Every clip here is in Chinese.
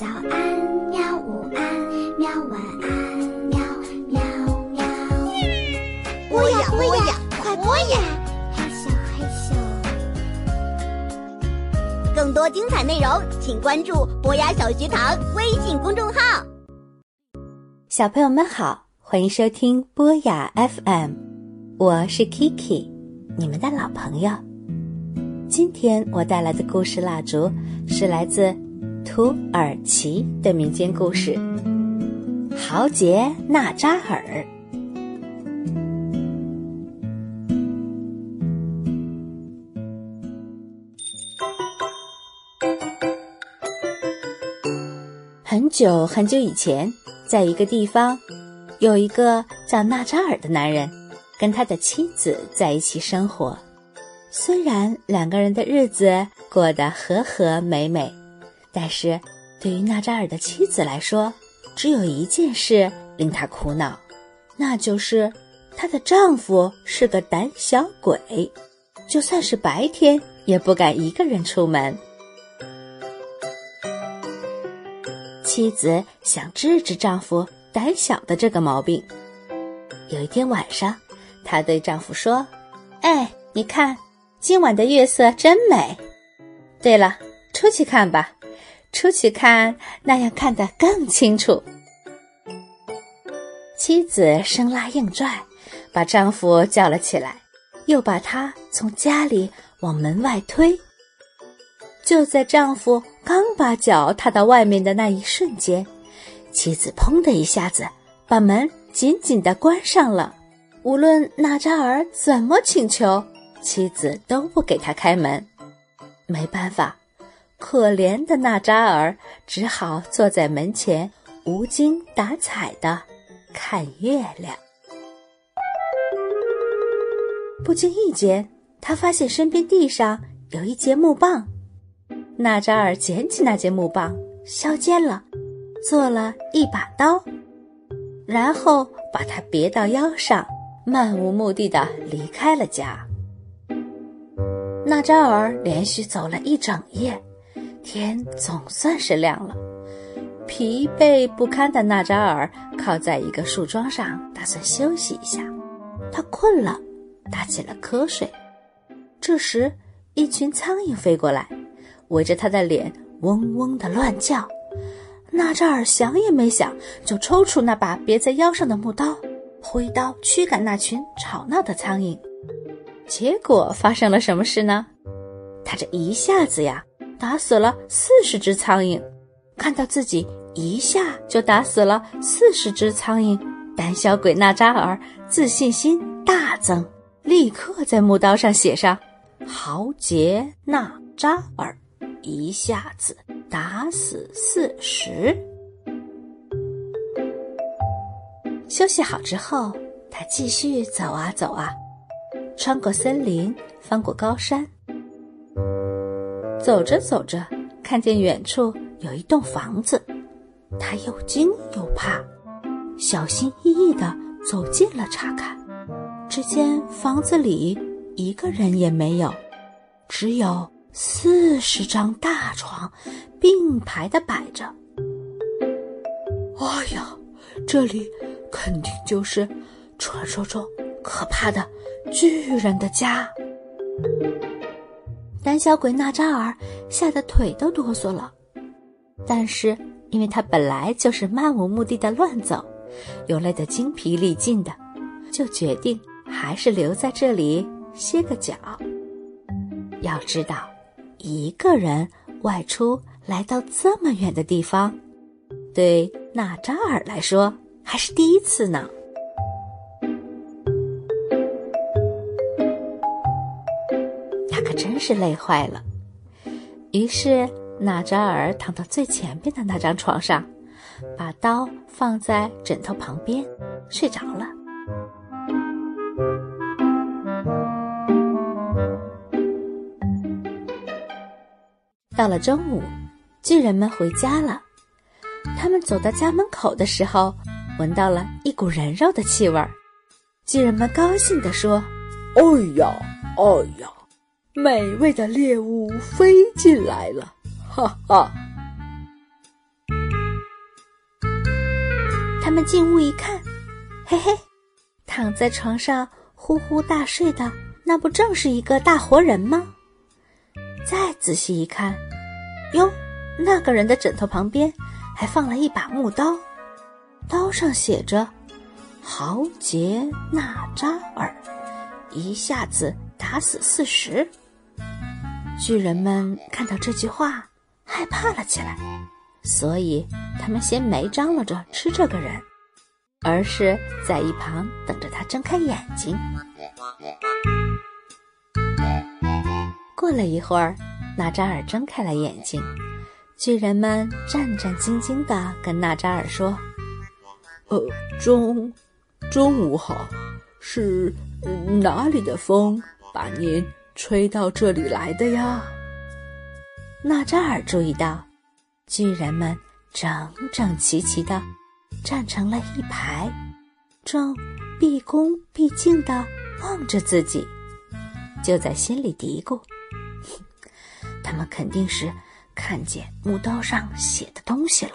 早安，喵！午安，喵！晚安，喵喵喵！播呀播呀，快播呀！害羞害羞。更多精彩内容，请关注博雅小学堂微信公众号。小朋友们好，欢迎收听博雅 FM，我是 Kiki，你们的老朋友。今天我带来的故事蜡烛是来自土耳其的民间故事《豪杰纳扎尔》。很久很久以前，在一个地方，有一个叫纳扎尔的男人，跟他的妻子在一起生活。虽然两个人的日子过得和和美美，但是对于纳扎尔的妻子来说，只有一件事令她苦恼，那就是她的丈夫是个胆小鬼，就算是白天也不敢一个人出门。妻子想治治丈夫胆小的这个毛病。有一天晚上，她对丈夫说：“哎，你看。”今晚的月色真美。对了，出去看吧，出去看，那样看得更清楚。妻子生拉硬拽，把丈夫叫了起来，又把他从家里往门外推。就在丈夫刚把脚踏到外面的那一瞬间，妻子砰的一下子把门紧紧地关上了。无论纳扎尔怎么请求。妻子都不给他开门，没办法，可怜的纳扎尔只好坐在门前无精打采的看月亮。不经意间，他发现身边地上有一节木棒，纳扎尔捡起那节木棒，削尖了，做了一把刀，然后把它别到腰上，漫无目的的离开了家。纳扎尔连续走了一整夜，天总算是亮了。疲惫不堪的纳扎尔靠在一个树桩上，打算休息一下。他困了，打起了瞌睡。这时，一群苍蝇飞过来，围着他的脸嗡嗡的乱叫。纳扎尔想也没想，就抽出那把别在腰上的木刀，挥刀驱赶那群吵闹的苍蝇。结果发生了什么事呢？他这一下子呀，打死了四十只苍蝇。看到自己一下就打死了四十只苍蝇，胆小鬼纳扎尔自信心大增，立刻在木刀上写上“豪杰纳扎尔”，一下子打死四十。休息好之后，他继续走啊走啊。穿过森林，翻过高山，走着走着，看见远处有一栋房子，他又惊又怕，小心翼翼地走近了查看。只见房子里一个人也没有，只有四十张大床并排地摆着。哎呀，这里肯定就是传说中可怕的。巨人的家，胆小鬼纳扎尔吓得腿都哆嗦了。但是，因为他本来就是漫无目的的乱走，又累得精疲力尽的，就决定还是留在这里歇个脚。要知道，一个人外出来到这么远的地方，对纳扎尔来说还是第一次呢。是累坏了，于是纳扎尔躺到最前边的那张床上，把刀放在枕头旁边，睡着了。到了中午，巨人们回家了。他们走到家门口的时候，闻到了一股人肉的气味儿。巨人们高兴地说：“哎呀，哎呀！”美味的猎物飞进来了，哈哈！他们进屋一看，嘿嘿，躺在床上呼呼大睡的，那不正是一个大活人吗？再仔细一看，哟，那个人的枕头旁边还放了一把木刀，刀上写着“豪杰纳扎尔”，一下子打死四十。巨人们看到这句话，害怕了起来，所以他们先没张罗着吃这个人，而是在一旁等着他睁开眼睛。过了一会儿，纳扎尔睁开了眼睛，巨人们战战兢兢地跟纳扎尔说：“呃，中，中午好，是哪里的风把您？”吹到这里来的呀！纳扎尔注意到，巨人们整整齐齐的站成了一排，正毕恭毕敬的望着自己，就在心里嘀咕：“ 他们肯定是看见木刀上写的东西了。”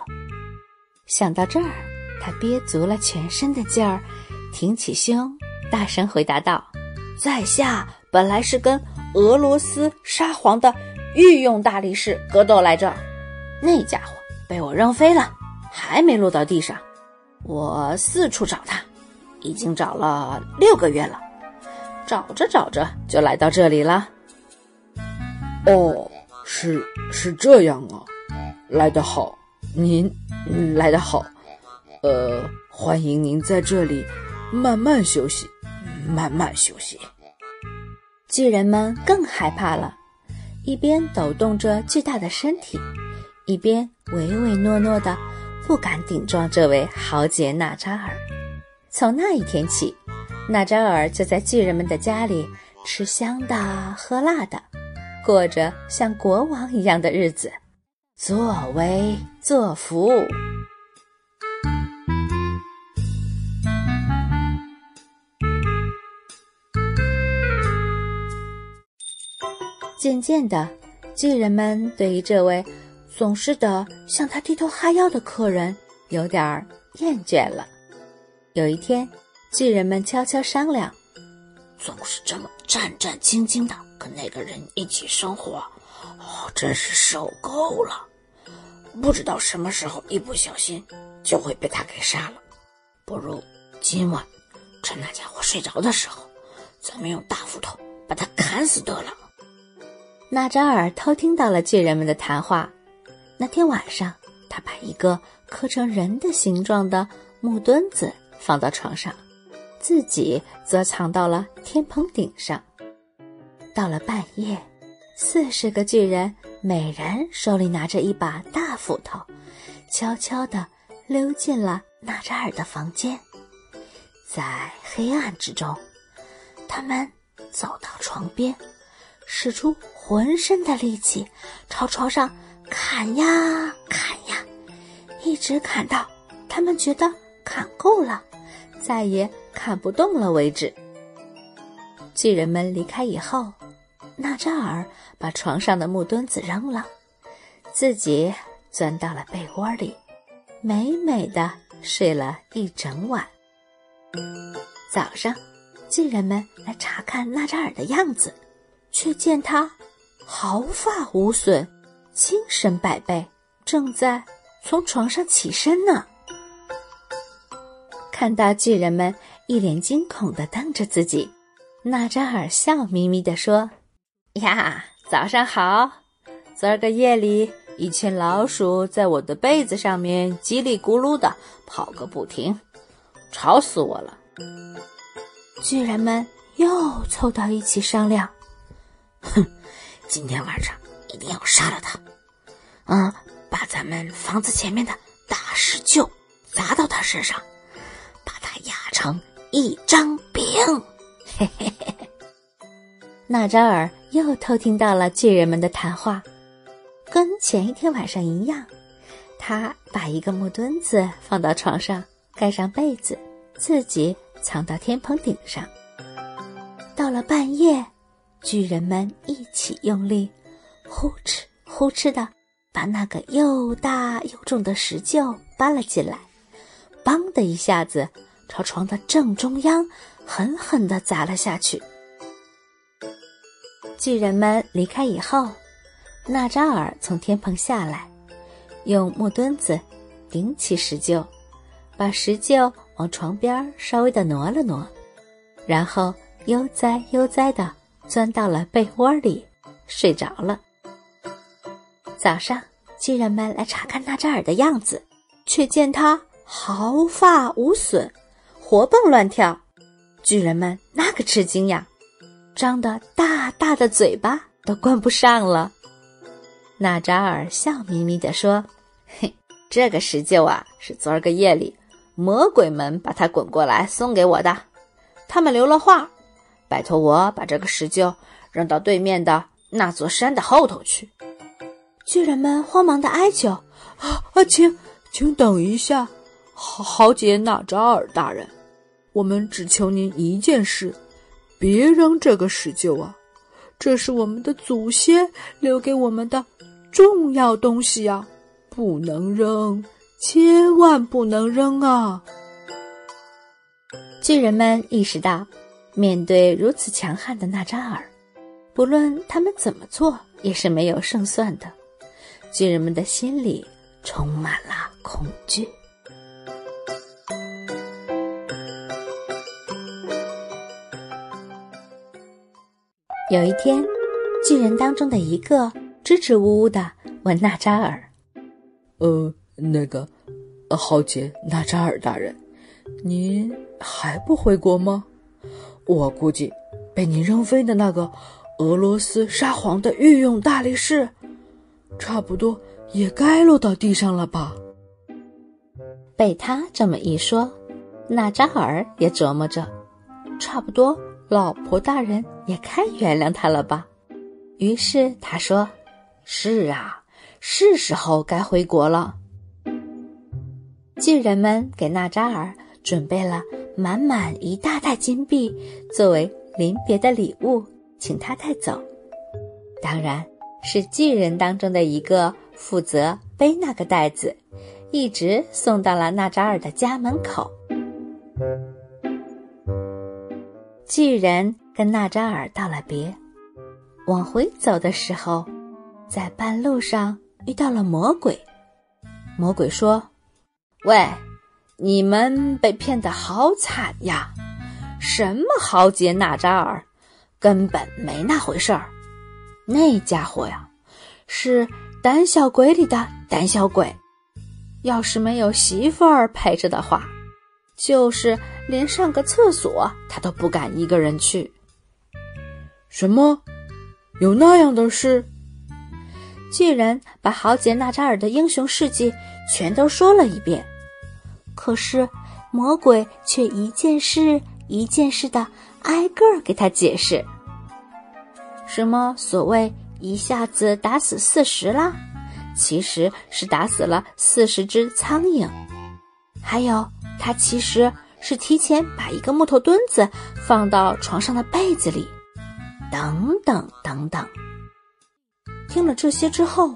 想到这儿，他憋足了全身的劲儿，挺起胸，大声回答道：“在下本来是跟……”俄罗斯沙皇的御用大力士格斗来着，那家伙被我扔飞了，还没落到地上。我四处找他，已经找了六个月了，找着找着就来到这里了。哦，是是这样啊，来得好，您来得好，呃，欢迎您在这里慢慢休息，慢慢休息。巨人们更害怕了，一边抖动着巨大的身体，一边唯唯诺诺的，不敢顶撞这位豪杰纳扎尔。从那一天起，纳扎尔就在巨人们的家里吃香的喝辣的，过着像国王一样的日子，作威作福。渐渐的，巨人们对于这位总是的向他低头哈腰的客人有点儿厌倦了。有一天，巨人们悄悄商量：总是这么战战兢兢的跟那个人一起生活，哦，真是受够了。不知道什么时候一不小心就会被他给杀了。不如今晚趁那家伙睡着的时候，咱们用大斧头把他砍死得了。纳扎尔偷听到了巨人们的谈话。那天晚上，他把一个刻成人的形状的木墩子放到床上，自己则藏到了天棚顶上。到了半夜，四十个巨人每人手里拿着一把大斧头，悄悄地溜进了纳扎尔的房间。在黑暗之中，他们走到床边。使出浑身的力气，朝床上砍呀砍呀，一直砍到他们觉得砍够了，再也砍不动了为止。巨人们离开以后，纳扎尔把床上的木墩子扔了，自己钻到了被窝里，美美的睡了一整晚。早上，巨人们来查看纳扎尔的样子。却见他毫发无损，精神百倍，正在从床上起身呢。看到巨人们一脸惊恐的瞪着自己，纳扎尔笑眯眯地说：“呀，早上好！昨儿个夜里，一群老鼠在我的被子上面叽里咕噜的跑个不停，吵死我了。”巨人们又凑到一起商量。哼，今天晚上一定要杀了他。嗯，把咱们房子前面的大石臼砸到他身上，把他压成一张饼。嘿嘿嘿嘿。纳扎尔又偷听到了巨人们的谈话，跟前一天晚上一样，他把一个木墩子放到床上，盖上被子，自己藏到天棚顶上。到了半夜。巨人们一起用力，呼哧呼哧的把那个又大又重的石臼搬了进来，梆的一下子朝床的正中央狠狠地砸了下去。巨人们离开以后，纳扎尔从天棚下来，用木墩子顶起石臼，把石臼往床边稍微的挪了挪，然后悠哉悠哉的钻到了被窝里，睡着了。早上，巨人们来查看纳扎尔的样子，却见他毫发无损，活蹦乱跳。巨人们那个吃惊呀，张得大大的嘴巴都关不上了。纳扎尔笑眯眯地说：“嘿，这个石臼啊，是昨儿个夜里魔鬼们把它滚过来送给我的。他们留了话，拜托我把这个石臼扔到对面的那座山的后头去。”巨人们慌忙的哀求：“啊啊，请，请等一下，豪豪杰纳扎尔大人，我们只求您一件事，别扔这个石臼啊，这是我们的祖先留给我们的。”重要东西呀，不能扔，千万不能扔啊！巨人们意识到，面对如此强悍的纳扎尔，不论他们怎么做，也是没有胜算的。巨人们的心里充满了恐惧。有一天，巨人当中的一个。支支吾吾的问纳扎尔：“呃，那个，豪杰纳扎尔大人，您还不回国吗？我估计被你扔飞的那个俄罗斯沙皇的御用大力士，差不多也该落到地上了吧？”被他这么一说，纳扎尔也琢磨着，差不多老婆大人也该原谅他了吧。于是他说。是啊，是时候该回国了。巨人们给纳扎尔准备了满满一大袋金币，作为临别的礼物，请他带走。当然是巨人当中的一个负责背那个袋子，一直送到了纳扎尔的家门口。巨人跟纳扎尔道了别，往回走的时候。在半路上遇到了魔鬼，魔鬼说：“喂，你们被骗得好惨呀！什么豪杰纳扎尔，根本没那回事儿。那家伙呀，是胆小鬼里的胆小鬼。要是没有媳妇儿陪着的话，就是连上个厕所他都不敢一个人去。什么？有那样的事？”巨人把豪杰纳扎尔的英雄事迹全都说了一遍，可是魔鬼却一件事一件事的挨个儿给他解释。什么所谓一下子打死四十啦，其实是打死了四十只苍蝇。还有，他其实是提前把一个木头墩子放到床上的被子里，等等等等。听了这些之后，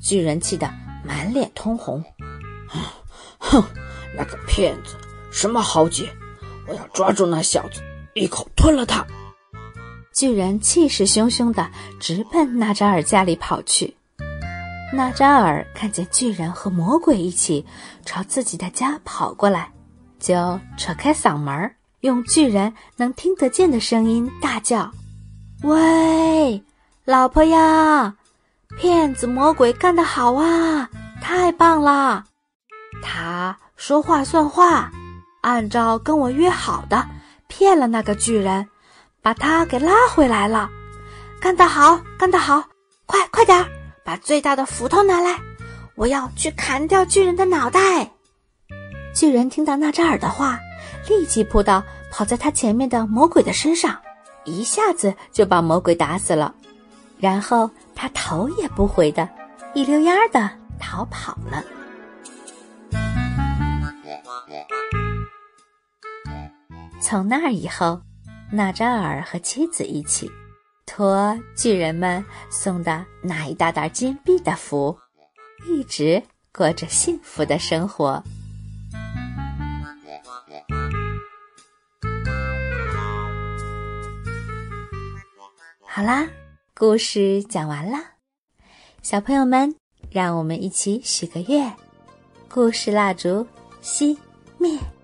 巨人气得满脸通红。哼，那个骗子，什么豪杰，我要抓住那小子，一口吞了他！巨人气势汹汹的直奔纳扎尔家里跑去。纳扎尔看见巨人和魔鬼一起朝自己的家跑过来，就扯开嗓门，用巨人能听得见的声音大叫：“喂，老婆呀！”骗子魔鬼干得好啊！太棒了！他说话算话，按照跟我约好的，骗了那个巨人，把他给拉回来了。干得好，干得好！快快点儿，把最大的斧头拿来，我要去砍掉巨人的脑袋。巨人听到纳扎尔的话，立即扑到跑在他前面的魔鬼的身上，一下子就把魔鬼打死了，然后。他头也不回的，一溜烟儿的逃跑了。从那以后，纳扎尔和妻子一起托巨人们送的那一大袋金币的福，一直过着幸福的生活。好啦，故事讲完了，小朋友们，让我们一起许个愿，故事蜡烛，熄。灭。